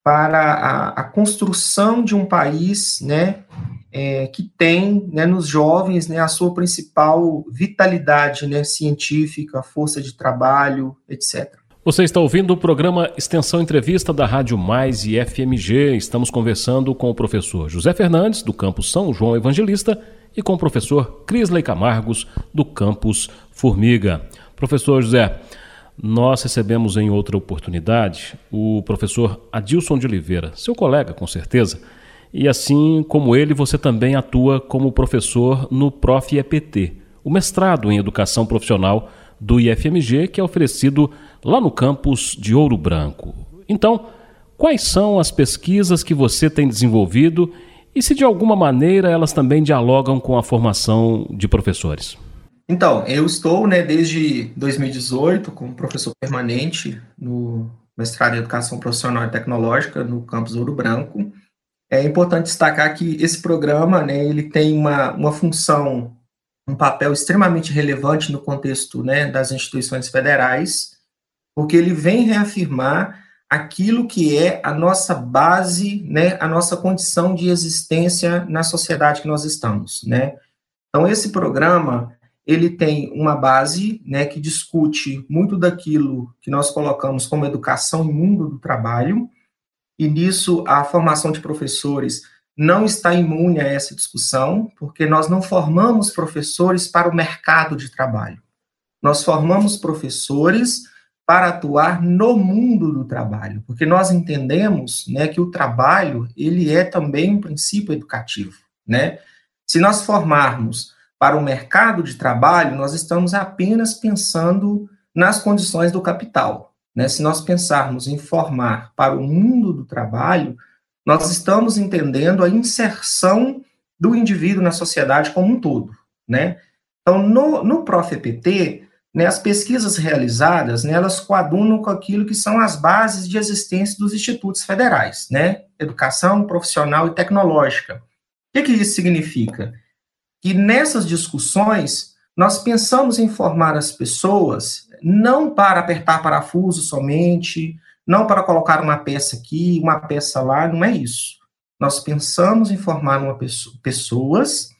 para a, a construção de um país né, é, que tem né, nos jovens né, a sua principal vitalidade né, científica, força de trabalho, etc. Você está ouvindo o programa Extensão Entrevista da Rádio Mais e FMG. Estamos conversando com o professor José Fernandes, do campus São João Evangelista, e com o professor Crisley Camargos, do campus Formiga. Professor José, nós recebemos em outra oportunidade o professor Adilson de Oliveira, seu colega, com certeza. E assim como ele, você também atua como professor no Prof. EPT, o mestrado em Educação Profissional do IFMG, que é oferecido lá no campus de Ouro Branco. Então, quais são as pesquisas que você tem desenvolvido e se de alguma maneira elas também dialogam com a formação de professores? Então, eu estou, né, desde 2018 como professor permanente no mestrado em Educação Profissional e Tecnológica no campus Ouro Branco. É importante destacar que esse programa, né, ele tem uma, uma função um papel extremamente relevante no contexto né, das instituições federais, porque ele vem reafirmar aquilo que é a nossa base, né, a nossa condição de existência na sociedade que nós estamos, né? Então esse programa ele tem uma base, né, que discute muito daquilo que nós colocamos como educação e mundo do trabalho, e nisso a formação de professores não está imune a essa discussão, porque nós não formamos professores para o mercado de trabalho. Nós formamos professores para atuar no mundo do trabalho, porque nós entendemos, né, que o trabalho, ele é também um princípio educativo, né? Se nós formarmos para o mercado de trabalho, nós estamos apenas pensando nas condições do capital, né? Se nós pensarmos em formar para o mundo do trabalho, nós estamos entendendo a inserção do indivíduo na sociedade como um todo, né? Então, no, no ProfEPT, né, as pesquisas realizadas, né, elas coadunam com aquilo que são as bases de existência dos institutos federais, né? Educação profissional e tecnológica. O que, que isso significa? Que nessas discussões, nós pensamos em formar as pessoas não para apertar parafuso somente, não para colocar uma peça aqui, uma peça lá, não é isso. Nós pensamos em formar uma pessoa, pessoas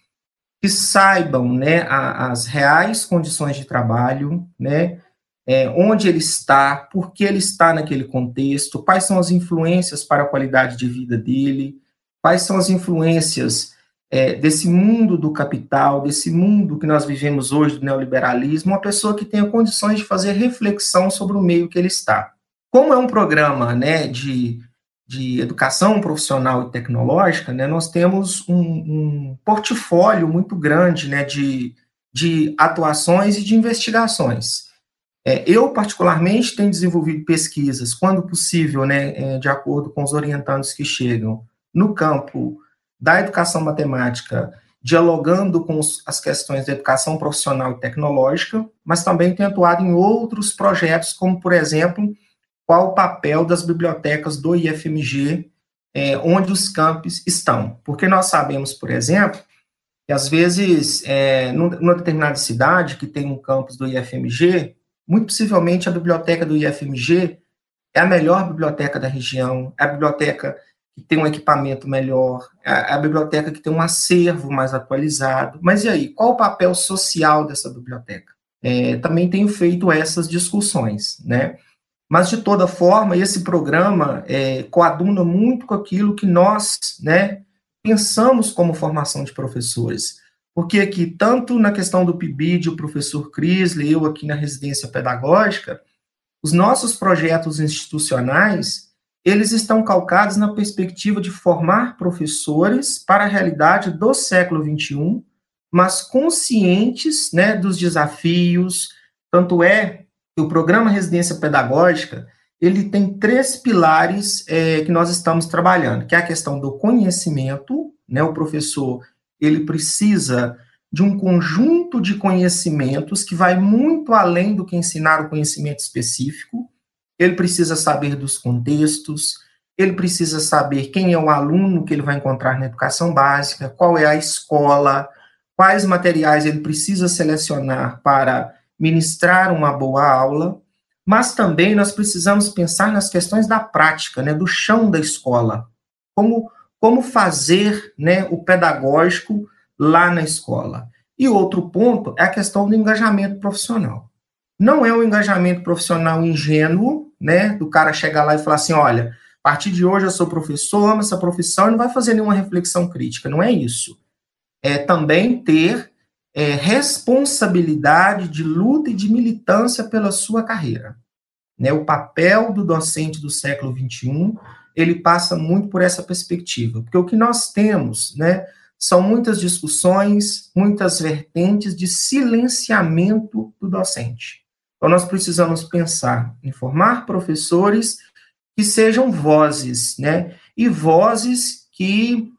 que saibam né, a, as reais condições de trabalho, né, é, onde ele está, por que ele está naquele contexto, quais são as influências para a qualidade de vida dele, quais são as influências é, desse mundo do capital, desse mundo que nós vivemos hoje do neoliberalismo, uma pessoa que tenha condições de fazer reflexão sobre o meio que ele está. Como é um programa né, de, de educação profissional e tecnológica, né, nós temos um, um portfólio muito grande né, de, de atuações e de investigações. É, eu, particularmente, tenho desenvolvido pesquisas, quando possível, né, é, de acordo com os orientandos que chegam, no campo da educação matemática, dialogando com as questões da educação profissional e tecnológica, mas também tenho atuado em outros projetos, como, por exemplo, qual o papel das bibliotecas do IFMG, é, onde os campos estão. Porque nós sabemos, por exemplo, que às vezes, é, numa determinada cidade que tem um campus do IFMG, muito possivelmente a biblioteca do IFMG é a melhor biblioteca da região, é a biblioteca que tem um equipamento melhor, é a biblioteca que tem um acervo mais atualizado. Mas e aí, qual o papel social dessa biblioteca? É, também tenho feito essas discussões, né? Mas, de toda forma, esse programa é, coaduna muito com aquilo que nós, né, pensamos como formação de professores. Porque aqui, tanto na questão do PIBID, o professor Crisley, eu aqui na residência pedagógica, os nossos projetos institucionais, eles estão calcados na perspectiva de formar professores para a realidade do século XXI, mas conscientes né, dos desafios. Tanto é que o programa Residência Pedagógica, ele tem três pilares é, que nós estamos trabalhando, que é a questão do conhecimento, né, o professor, ele precisa de um conjunto de conhecimentos que vai muito além do que ensinar o conhecimento específico, ele precisa saber dos contextos, ele precisa saber quem é o aluno que ele vai encontrar na educação básica, qual é a escola, quais materiais ele precisa selecionar para ministrar uma boa aula, mas também nós precisamos pensar nas questões da prática, né, do chão da escola. Como, como fazer né, o pedagógico lá na escola. E outro ponto é a questão do engajamento profissional. Não é um engajamento profissional ingênuo, né, do cara chegar lá e falar assim, olha, a partir de hoje eu sou professor, amo essa profissão, e não vai fazer nenhuma reflexão crítica, não é isso. É também ter é, responsabilidade de luta e de militância pela sua carreira. Né? O papel do docente do século XXI, ele passa muito por essa perspectiva, porque o que nós temos, né, são muitas discussões, muitas vertentes de silenciamento do docente. Então, nós precisamos pensar em formar professores que sejam vozes, né, e vozes que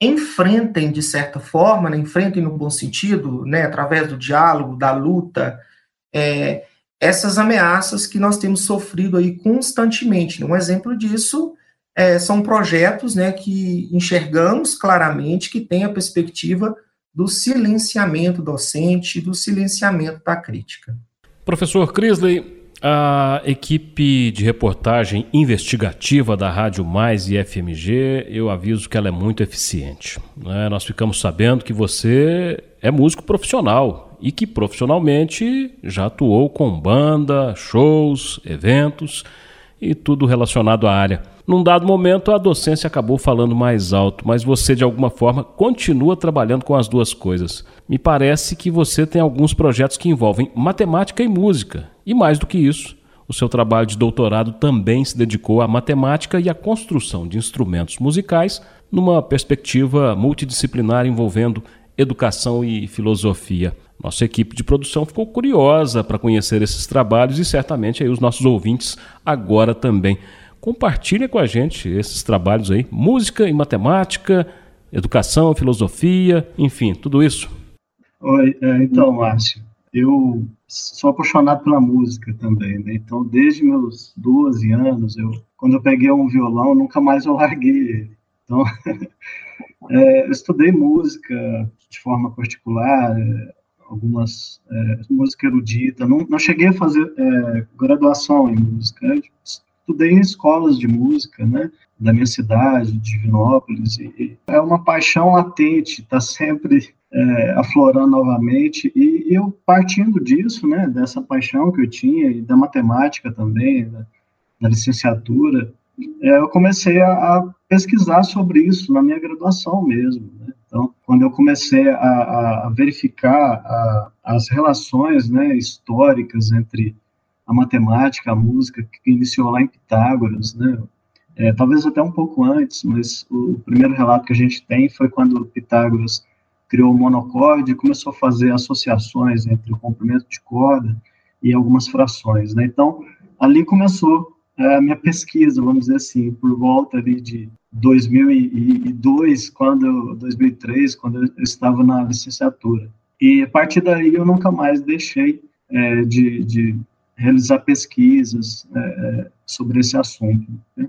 enfrentem, de certa forma, né, enfrentem no bom sentido, né, através do diálogo, da luta, é, essas ameaças que nós temos sofrido aí constantemente. Um exemplo disso é, são projetos né, que enxergamos claramente que tem a perspectiva do silenciamento docente, do silenciamento da crítica. Professor Crisley, a equipe de reportagem investigativa da Rádio Mais e FMG, eu aviso que ela é muito eficiente. Né? Nós ficamos sabendo que você é músico profissional e que profissionalmente já atuou com banda, shows, eventos e tudo relacionado à área. Num dado momento, a docência acabou falando mais alto, mas você, de alguma forma, continua trabalhando com as duas coisas. Me parece que você tem alguns projetos que envolvem matemática e música. E mais do que isso, o seu trabalho de doutorado também se dedicou à matemática e à construção de instrumentos musicais numa perspectiva multidisciplinar envolvendo educação e filosofia. Nossa equipe de produção ficou curiosa para conhecer esses trabalhos e certamente aí os nossos ouvintes agora também. Compartilhe com a gente esses trabalhos aí, música e matemática, educação, filosofia, enfim, tudo isso. Oi, é, então, Márcio, eu sou apaixonado pela música também, né? Então, desde meus 12 anos, eu, quando eu peguei um violão, nunca mais eu larguei ele. Então, é, eu estudei música de forma particular, algumas é, música erudita, não, não cheguei a fazer é, graduação em música, estudei em escolas de música, né, da minha cidade, de Divinópolis, e é uma paixão latente, está sempre é, aflorando novamente, e eu partindo disso, né, dessa paixão que eu tinha, e da matemática também, da, da licenciatura, é, eu comecei a, a, pesquisar sobre isso na minha graduação mesmo, né? Então, quando eu comecei a, a verificar a, as relações né, históricas entre a matemática, a música, que iniciou lá em Pitágoras, né? É, talvez até um pouco antes, mas o primeiro relato que a gente tem foi quando Pitágoras criou o monocorde e começou a fazer associações entre o comprimento de corda e algumas frações, né? Então, ali começou é, a minha pesquisa, vamos dizer assim, por volta ali de 2002, quando 2003, quando eu estava na licenciatura. E a partir daí eu nunca mais deixei é, de, de realizar pesquisas é, sobre esse assunto. Né?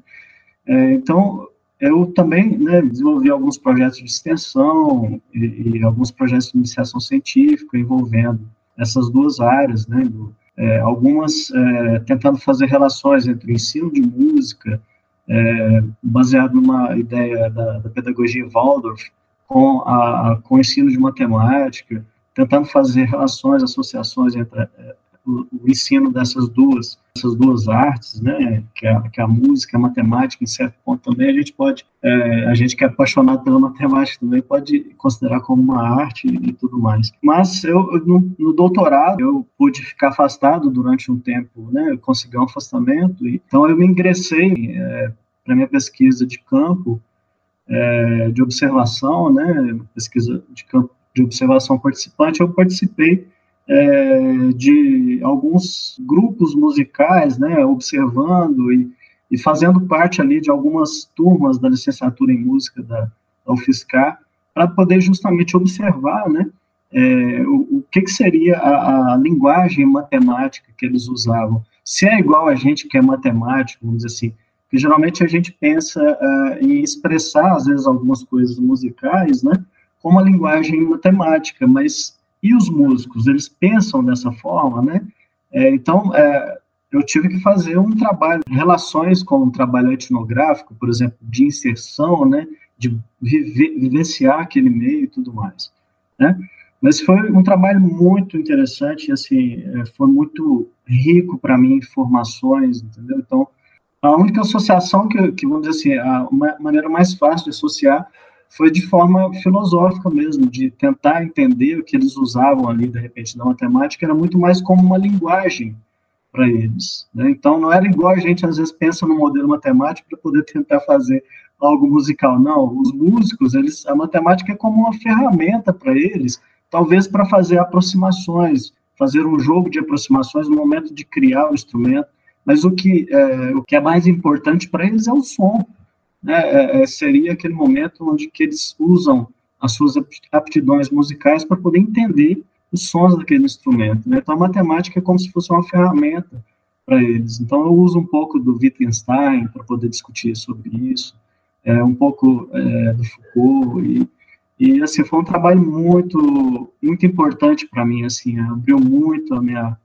É, então, eu também né, desenvolvi alguns projetos de extensão e, e, alguns projetos de iniciação científica envolvendo essas duas áreas, né, do, é, algumas é, tentando fazer relações entre o ensino de música, é, baseado numa ideia da, da pedagogia Waldorf, com, a, com o ensino de matemática, tentando fazer relações, associações entre o, o, ensino dessas duas, essas duas artes, né, que é, que é a música, a matemática, em certo ponto também, a gente pode, é, a gente que é apaixonado pela matemática também pode considerar como uma arte e, e tudo mais. Mas eu, no, no, doutorado, eu pude ficar afastado durante um tempo, né, eu consegui um afastamento, então eu me ingressei é, para minha pesquisa de campo, é, de observação, né, pesquisa de campo de observação participante, eu participei é, de alguns grupos musicais, né, observando e, e, fazendo parte ali de algumas turmas da licenciatura em música da, da UFSCar, para poder justamente observar, né, é, o, o, que, que seria a, a, linguagem matemática que eles usavam. Se é igual a gente que é matemático, vamos dizer assim, que geralmente a gente pensa uh, em expressar, às vezes, algumas coisas musicais, né, como a linguagem matemática, mas e os músicos, eles pensam dessa forma, né? É, então, é, eu tive que fazer um trabalho, relações com o um trabalho etnográfico, por exemplo, de inserção, né? De viver, vivenciar aquele meio e tudo mais, né? Mas foi um trabalho muito interessante, assim, é, foi muito rico para mim, informações, entendeu? Então, a única associação que, que, vamos dizer assim, a maneira mais fácil de associar foi de forma filosófica mesmo, de tentar entender o que eles usavam ali, de repente, na matemática, era muito mais como uma linguagem para eles. Né? Então, não era igual a gente, às vezes, pensa no modelo matemático para poder tentar fazer algo musical. Não, os músicos, eles, a matemática é como uma ferramenta para eles, talvez para fazer aproximações, fazer um jogo de aproximações no momento de criar o instrumento, mas o que é, o que é mais importante para eles é o som, né, é, é, seria aquele momento onde que eles usam as suas aptidões musicais para poder entender os sons daquele instrumento. Né? Então, a matemática é como se fosse uma ferramenta para eles. Então, eu uso um pouco do Wittgenstein para poder discutir sobre isso, é, um pouco é, do Foucault, e, e, assim, foi um trabalho muito, muito importante para mim, assim, abriu muito a minha,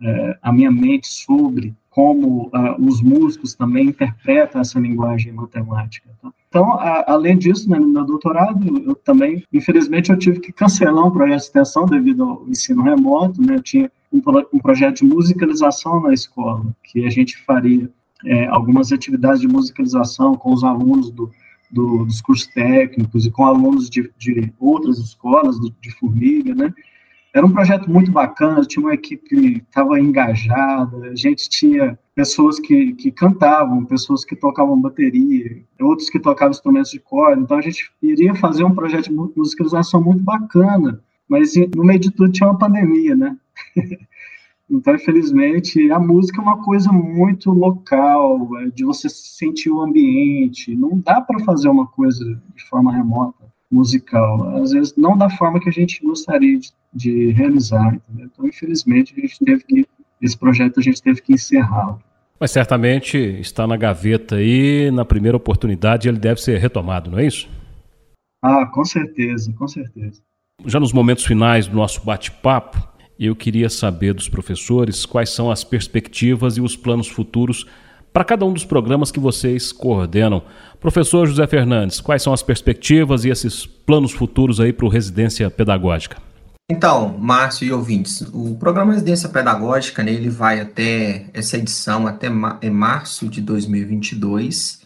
é, a minha mente sobre como uh, os músicos também interpretam essa linguagem matemática. Tá? Então, a, além disso, né, no doutorado, eu também, infelizmente, eu tive que cancelar um projeto de extensão devido ao ensino remoto, né, eu tinha um, um projeto de musicalização na escola, que a gente faria é, algumas atividades de musicalização com os alunos do, do, dos cursos técnicos e com alunos de, de outras escolas, de Formiga, né, era um projeto muito bacana, tinha uma equipe que estava engajada, a gente tinha pessoas que, que cantavam, pessoas que tocavam bateria, outros que tocavam instrumentos de corda, então a gente iria fazer um projeto de musicalização muito bacana, mas no meio de tudo tinha uma pandemia, né? Então, infelizmente, a música é uma coisa muito local, é de você sentir o ambiente. Não dá para fazer uma coisa de forma remota musical. Às vezes, não da forma que a gente gostaria de, de realizar. Entendeu? Então, infelizmente, a gente teve que, esse projeto a gente teve que encerrá-lo. Mas certamente está na gaveta aí, na primeira oportunidade ele deve ser retomado, não é isso? Ah, com certeza, com certeza. Já nos momentos finais do nosso bate-papo, eu queria saber dos professores quais são as perspectivas e os planos futuros para cada um dos programas que vocês coordenam. Professor José Fernandes, quais são as perspectivas e esses planos futuros aí para o Residência Pedagógica? Então, Márcio e ouvintes, o programa Residência Pedagógica, né, ele vai até essa edição, até é março de 2022.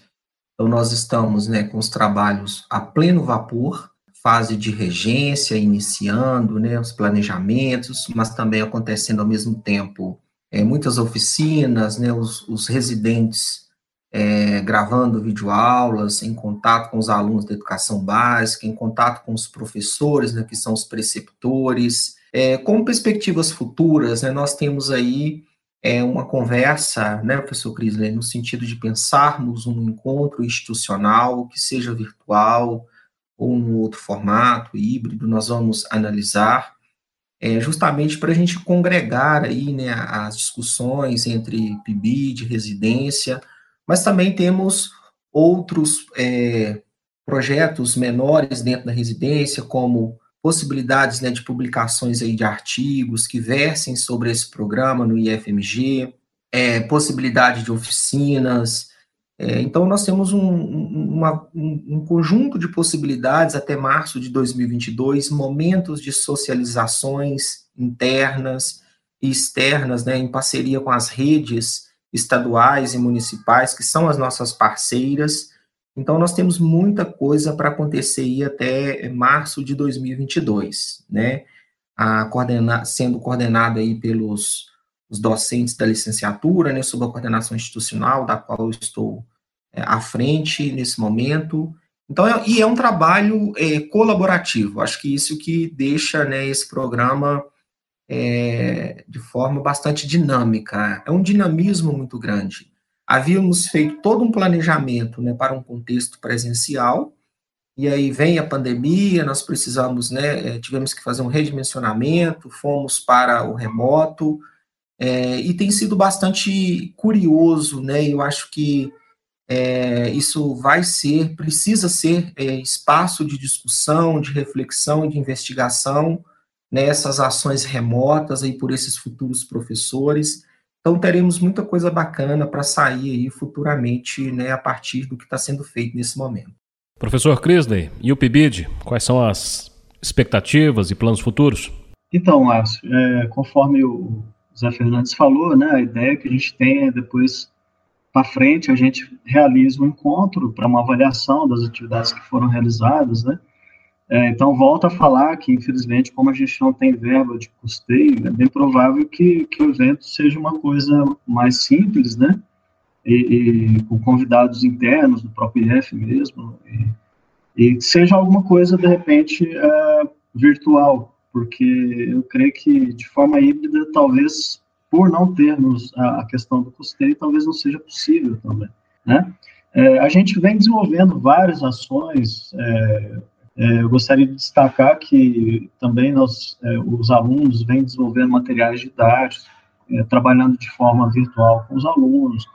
Então, nós estamos né, com os trabalhos a pleno vapor, fase de regência, iniciando né, os planejamentos, mas também acontecendo ao mesmo tempo é, muitas oficinas, né, os, os residentes é, gravando videoaulas, em contato com os alunos da educação básica, em contato com os professores, né, que são os preceptores. É, com perspectivas futuras, né, nós temos aí é, uma conversa, né, professor Crisley, no sentido de pensarmos um encontro institucional, que seja virtual ou um outro formato, híbrido, nós vamos analisar, é, justamente para a gente congregar aí, né, as discussões entre PIBID, residência, mas também temos outros é, projetos menores dentro da residência, como possibilidades né, de publicações aí de artigos que versem sobre esse programa no IFMG, é, possibilidade de oficinas. É, então, nós temos um, uma, um, conjunto de possibilidades até março de 2022, momentos de socializações internas, e externas, né, em parceria com as redes estaduais e municipais, que são as nossas parceiras. Então, nós temos muita coisa para acontecer aí até março de 2022, né? A coordena sendo coordenada aí pelos os docentes da licenciatura, né, sob a coordenação institucional, da qual eu estou é, à frente nesse momento. Então, é, e é um trabalho é, colaborativo. Acho que isso que deixa né, esse programa é, de forma bastante dinâmica. É um dinamismo muito grande. Havíamos feito todo um planejamento né, para um contexto presencial, e aí vem a pandemia, nós precisamos, né, é, tivemos que fazer um redimensionamento, fomos para o remoto, é, e tem sido bastante curioso, né, eu acho que é, isso vai ser, precisa ser é, espaço de discussão, de reflexão e de investigação, nessas ações remotas aí por esses futuros professores. Então teremos muita coisa bacana para sair aí futuramente, né, a partir do que está sendo feito nesse momento. Professor Crisley, e o PIBID, quais são as expectativas e planos futuros? Então, Márcio, é, conforme o Zé Fernandes falou, né, a ideia que a gente tem é depois para frente a gente realiza um encontro para uma avaliação das atividades que foram realizadas, né, é, então, volto a falar que, infelizmente, como a gente não tem verba de custeio, é bem provável que, que o evento seja uma coisa mais simples, né? E, e com convidados internos do próprio IF mesmo, e, e seja alguma coisa, de repente, é, virtual, porque eu creio que, de forma híbrida, talvez, por não termos a, questão do custeio, talvez não seja possível também, né? É, a gente vem desenvolvendo várias ações, é, é, eu gostaria de destacar que também nós, é, os alunos vêm desenvolvendo materiais didáticos, é, trabalhando de forma virtual com os alunos,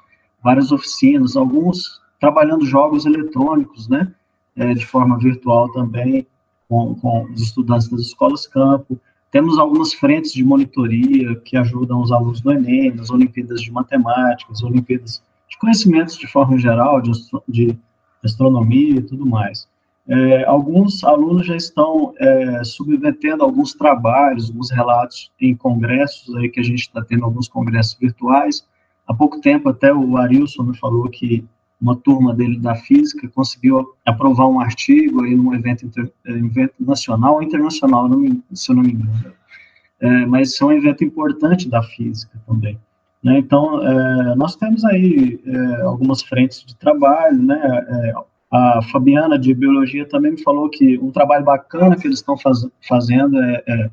várias oficinas, alguns trabalhando jogos eletrônicos, né, é, de forma virtual também, com, com os estudantes das escolas campo. Temos algumas frentes de monitoria que ajudam os alunos do Enem, nas Olimpíadas de Matemática, as Olimpíadas de Conhecimentos de forma geral, de, de astronomia e tudo mais. É, alguns alunos já estão é, submetendo alguns trabalhos, alguns relatos em congressos aí que a gente está tendo alguns congressos virtuais. Há pouco tempo até o Arilson me falou que uma turma dele da física conseguiu aprovar um artigo aí num evento, inter, é, evento nacional ou internacional, não me, se eu não me engano. É, mas é um evento importante da física também. Né? Então, é, nós temos aí é, algumas frentes de trabalho, né? É, a Fabiana, de Biologia, também me falou que um trabalho bacana que eles estão faz, fazendo é, é,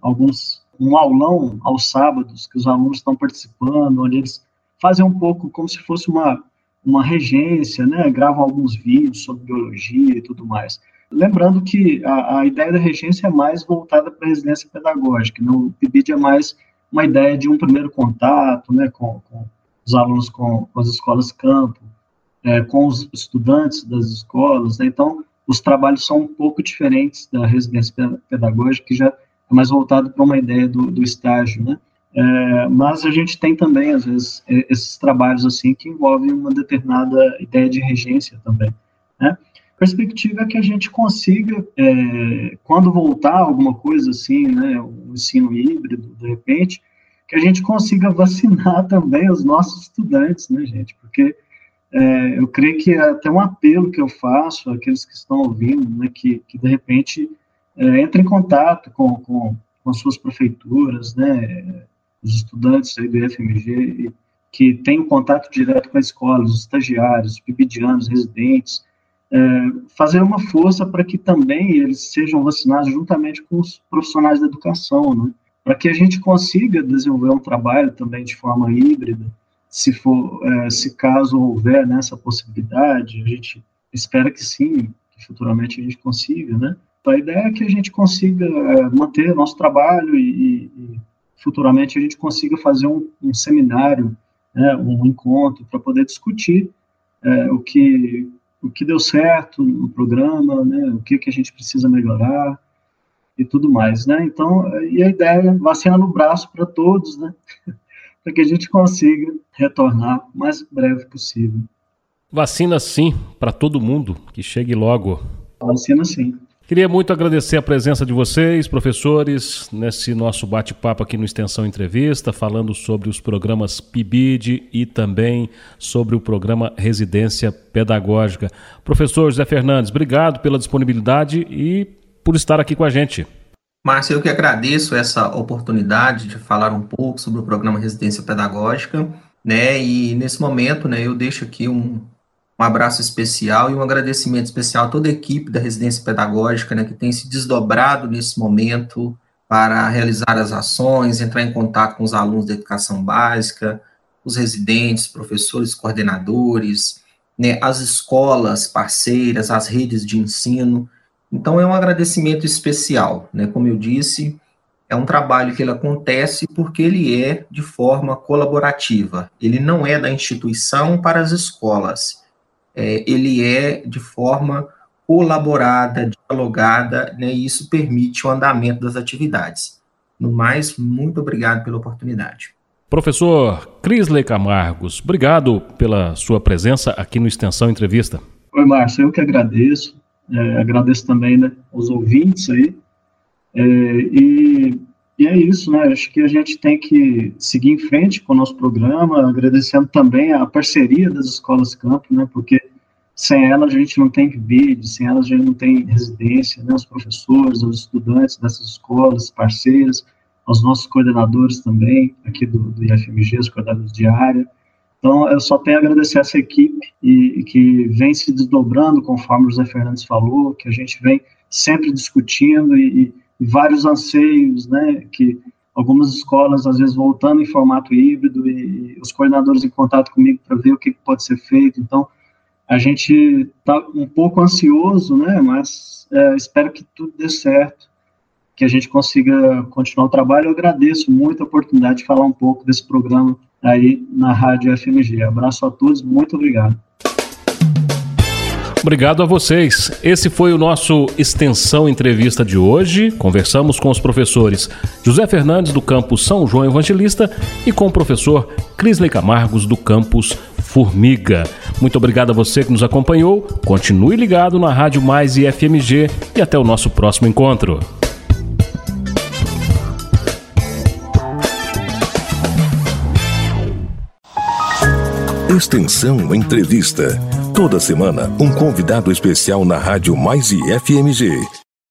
alguns, um aulão aos sábados, que os alunos estão participando, onde eles fazem um pouco como se fosse uma, uma regência, né? gravam alguns vídeos sobre biologia e tudo mais. Lembrando que a, a ideia da regência é mais voltada para a residência pedagógica, né? o PIBID é mais uma ideia de um primeiro contato né? com, com os alunos com, com as escolas campo, é, com os estudantes das escolas, né? então os trabalhos são um pouco diferentes da residência pedagógica, que já é mais voltado para uma ideia do, do estágio, né? É, mas a gente tem também, às vezes, esses trabalhos assim que envolvem uma determinada ideia de regência também, né? Perspectiva é que a gente consiga, é, quando voltar alguma coisa assim, né, o ensino híbrido, de repente, que a gente consiga vacinar também os nossos estudantes, né, gente? Porque é, eu creio que é até um apelo que eu faço àqueles que estão ouvindo, né, que, que de repente é, entre em contato com, com, com as suas prefeituras, né, os estudantes aí do IFMG, que têm um contato direto com a escola, os estagiários, os pibidianos, residentes, é, fazer uma força para que também eles sejam vacinados juntamente com os profissionais da educação, né, para que a gente consiga desenvolver um trabalho também de forma híbrida, se for, é, se caso houver nessa né, possibilidade, a gente espera que sim, que futuramente a gente consiga, né? Então, a ideia é que a gente consiga é, manter nosso trabalho e, e, futuramente a gente consiga fazer um, um seminário, né, um encontro para poder discutir é, o que o que deu certo no programa, né, o que que a gente precisa melhorar e tudo mais, né? Então, e a ideia é vacina no braço para todos, né? para que a gente consiga retornar o mais breve possível. Vacina sim, para todo mundo, que chegue logo. Vacina sim. Queria muito agradecer a presença de vocês, professores, nesse nosso bate-papo aqui no Extensão Entrevista, falando sobre os programas PIBID e também sobre o programa Residência Pedagógica. Professor José Fernandes, obrigado pela disponibilidade e por estar aqui com a gente. Márcio, eu que agradeço essa oportunidade de falar um pouco sobre o programa Residência Pedagógica, né? E nesse momento, né, eu deixo aqui um, um abraço especial e um agradecimento especial a toda a equipe da residência pedagógica, né, que tem se desdobrado nesse momento para realizar as ações, entrar em contato com os alunos da educação básica, os residentes, professores, coordenadores, né, as escolas parceiras, as redes de ensino. Então, é um agradecimento especial, né, como eu disse, é um trabalho que ele acontece porque ele é de forma colaborativa, ele não é da instituição para as escolas, é, ele é de forma colaborada, dialogada, né, e isso permite o andamento das atividades. No mais, muito obrigado pela oportunidade. Professor Crisley Camargos, obrigado pela sua presença aqui no Extensão Entrevista. Oi, Márcio, eu que agradeço. É, agradeço também né, os ouvintes aí. É, e, e é isso, né? Acho que a gente tem que seguir em frente com o nosso programa, agradecendo também a parceria das escolas campo, né? Porque sem elas a gente não tem vídeo, sem elas a gente não tem residência, né? Os professores, os estudantes dessas escolas, parceiras, os nossos coordenadores também, aqui do, do IFMG, os coordenadores de área. Então, eu só tenho a agradecer essa equipe e, e que vem se desdobrando, conforme o José Fernandes falou, que a gente vem sempre discutindo e, e vários anseios, né, que algumas escolas, às vezes, voltando em formato híbrido e, os coordenadores em contato comigo para ver o que pode ser feito. Então, a gente está um pouco ansioso, né, mas é, espero que tudo dê certo, que a gente consiga continuar o trabalho. Eu agradeço muito a oportunidade de falar um pouco desse programa aí na Rádio FMG. Abraço a todos, muito obrigado. Obrigado a vocês. Esse foi o nosso Extensão Entrevista de hoje. Conversamos com os professores José Fernandes, do campus São João Evangelista, e com o professor Crisley Camargos, do campus Formiga. Muito obrigado a você que nos acompanhou. Continue ligado na Rádio Mais e FMG e até o nosso próximo encontro. Extensão Entrevista. Toda semana, um convidado especial na Rádio Mais e FMG.